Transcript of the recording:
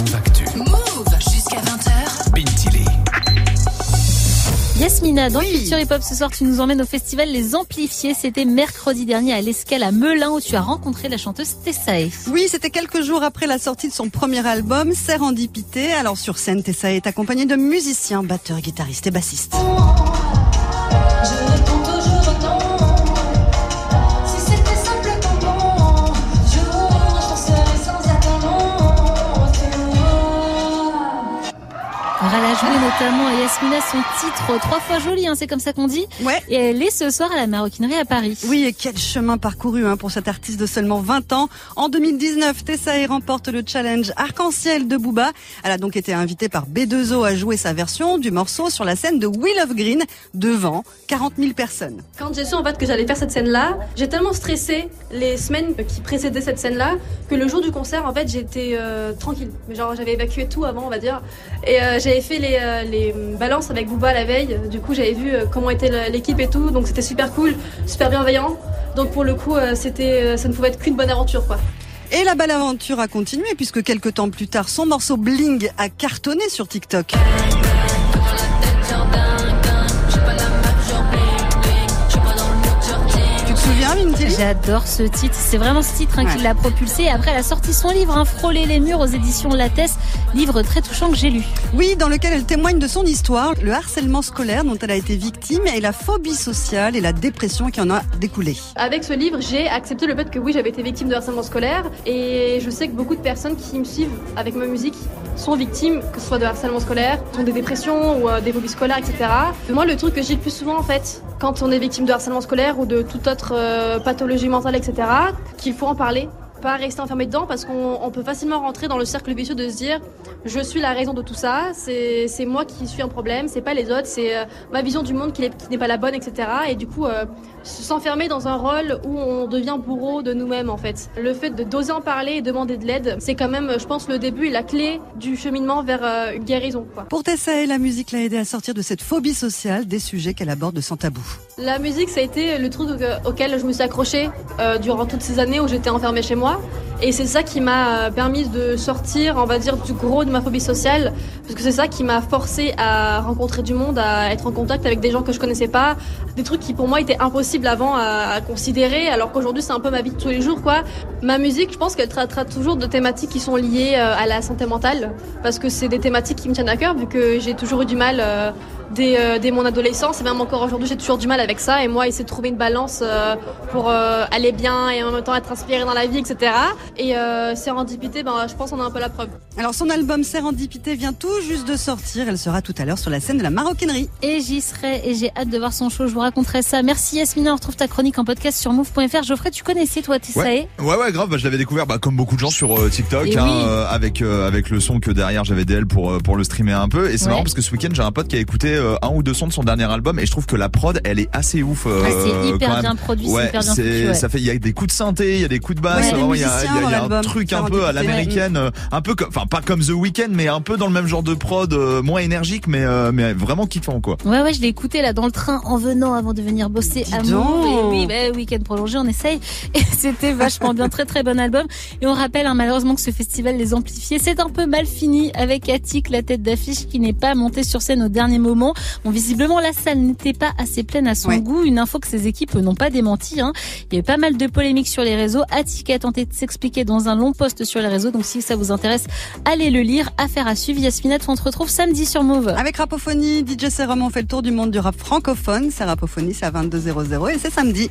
Move Actu. Move jusqu'à 20h. Bintili. Yasmina, dans Culture Hip Hop ce soir, tu nous emmènes au festival Les Amplifiés. C'était mercredi dernier à l'Escale à Melun où tu as rencontré la chanteuse Tessae. Oui, c'était quelques jours après la sortie de son premier album, Sérendipité. Alors sur scène, Tessa est accompagnée de musiciens, batteurs, guitaristes et bassistes. Je elle a joué notamment à Yasmina son titre trois fois joli, hein, c'est comme ça qu'on dit. Ouais. Et elle est ce soir à la maroquinerie à Paris. Oui, et quel chemin parcouru hein, pour cette artiste de seulement 20 ans. En 2019, Tessae remporte le challenge Arc-en-Ciel de Booba. Elle a donc été invitée par B2O à jouer sa version du morceau sur la scène de Will of Green devant 40 000 personnes. Quand j'ai su en fait que j'allais faire cette scène-là, j'ai tellement stressé les semaines qui précédaient cette scène-là que le jour du concert, en fait, j'étais euh, tranquille. Mais genre, j'avais évacué tout avant, on va dire, et euh, fait les, euh, les balances avec Booba la veille. Du coup, j'avais vu euh, comment était l'équipe et tout, donc c'était super cool, super bienveillant. Donc pour le coup, euh, c'était, ça ne pouvait être qu'une bonne aventure, quoi. Et la belle aventure a continué puisque quelques temps plus tard, son morceau Bling a cartonné sur TikTok. Souviens, Minty J'adore ce titre, c'est vraiment ce titre hein, qui l'a propulsé. Après, elle a sorti son livre, hein, Frôler les murs aux éditions Lattès, livre très touchant que j'ai lu. Oui, dans lequel elle témoigne de son histoire, le harcèlement scolaire dont elle a été victime et la phobie sociale et la dépression qui en a découlé. Avec ce livre, j'ai accepté le fait que oui, j'avais été victime de harcèlement scolaire et je sais que beaucoup de personnes qui me suivent avec ma musique sont victimes, que ce soit de harcèlement scolaire, ont des dépressions ou euh, des phobies scolaires, etc. Moi, le truc que j'ai le plus souvent en fait, quand on est victime de harcèlement scolaire ou de toute autre euh, pathologie mentale, etc., qu'il faut en parler. Pas rester enfermé dedans parce qu'on on peut facilement rentrer dans le cercle vicieux de se dire je suis la raison de tout ça, c'est moi qui suis un problème, c'est pas les autres, c'est euh, ma vision du monde qui n'est pas la bonne, etc. Et du coup, euh, s'enfermer dans un rôle où on devient bourreau de nous-mêmes en fait. Le fait de d'oser en parler et demander de l'aide, c'est quand même, je pense, le début et la clé du cheminement vers euh, une guérison. Quoi. Pour Tessa, la musique l'a aidée à sortir de cette phobie sociale, des sujets qu'elle aborde sans tabou. La musique, ça a été le truc au- auquel je me suis accrochée durant toutes ces années où j'étais enfermée chez moi. 좋아? Et c'est ça qui m'a euh, permis de sortir, on va dire, du gros de ma phobie sociale. Parce que c'est ça qui m'a forcé à rencontrer du monde, à être en contact avec des gens que je connaissais pas. Des trucs qui pour moi étaient impossibles avant à, considérer, alors qu'aujourd'hui c'est un peu ma vie de tous les jours, quoi. Ma musique, je pense qu'elle traitera toujours de thématiques qui sont liées euh, à la santé mentale. Parce que c'est des thématiques qui me tiennent à cœur, vu que j'ai toujours eu du mal euh, dès, mon adolescence et même encore aujourd'hui j'ai toujours du mal avec ça et moi essayer de trouver une balance pour aller bien et en même temps être inspiré dans la vie etc et euh, sérendipité ben je pense qu'on a un peu la preuve Alors son album Sérendipité vient tout juste de sortir, elle sera tout à l'heure sur la scène de la maroquinerie. Et j'y serai et j'ai hâte de voir son show, je vous raconterai ça. Merci Yasmina, on retrouve ta chronique en podcast sur move.fr. Geoffrey, tu connaissais toi Tessae Ouais. ouais, ouais, grave. Bah, je l'avais découvert, bah, comme beaucoup de gens sur euh, TikTok, hein, oui. euh, avec euh, avec le son que derrière j'avais d'elle pour euh, pour le streamer un peu. Et c'est Ouais. marrant parce que ce week-end j'ai un pote qui a écouté euh, un ou deux sons de son dernier album et je trouve que la prod elle est assez ouf. euh, Ah, c'est hyper bien produit, Ouais, hyper bien c'est- foutu, ouais. ça fait il y a des coups de synthé, il y a des coups de basse, Ouais, il y a il y a, un truc un peu à l'américaine, euh, un peu comme, enfin pas comme The Weeknd, mais un peu dans le même genre de prod, euh, moins énergique, mais euh, mais vraiment kiffant quoi. Ouais, ouais, je l'ai écouté là dans le train en venant avant de venir bosser Dis à. Et oui, bah, week-end prolongé, on essaye. Et c'était vachement bien, très très bon album. Et on rappelle hein, malheureusement que ce festival Les Amplifiés, c'est un peu mal fini avec Attic, la tête d'affiche, qui n'est pas montée sur scène au dernier moment. Bon, visiblement, la salle n'était pas assez pleine à son Ouais. goût. Une info que ses équipes n'ont pas démenti. Hein. Il y a eu pas mal de polémiques sur les réseaux. Attic a tenté de s'expliquer dans un long post sur les réseaux. Donc si ça vous intéresse, allez le lire. Affaire à suivre. Yasmina, on se retrouve samedi sur Move. Avec Rapophonie, DJ Serum, on fait le tour du monde du rap francophone. C'est Rapophonie, c'est à 22h00 et c'est samedi.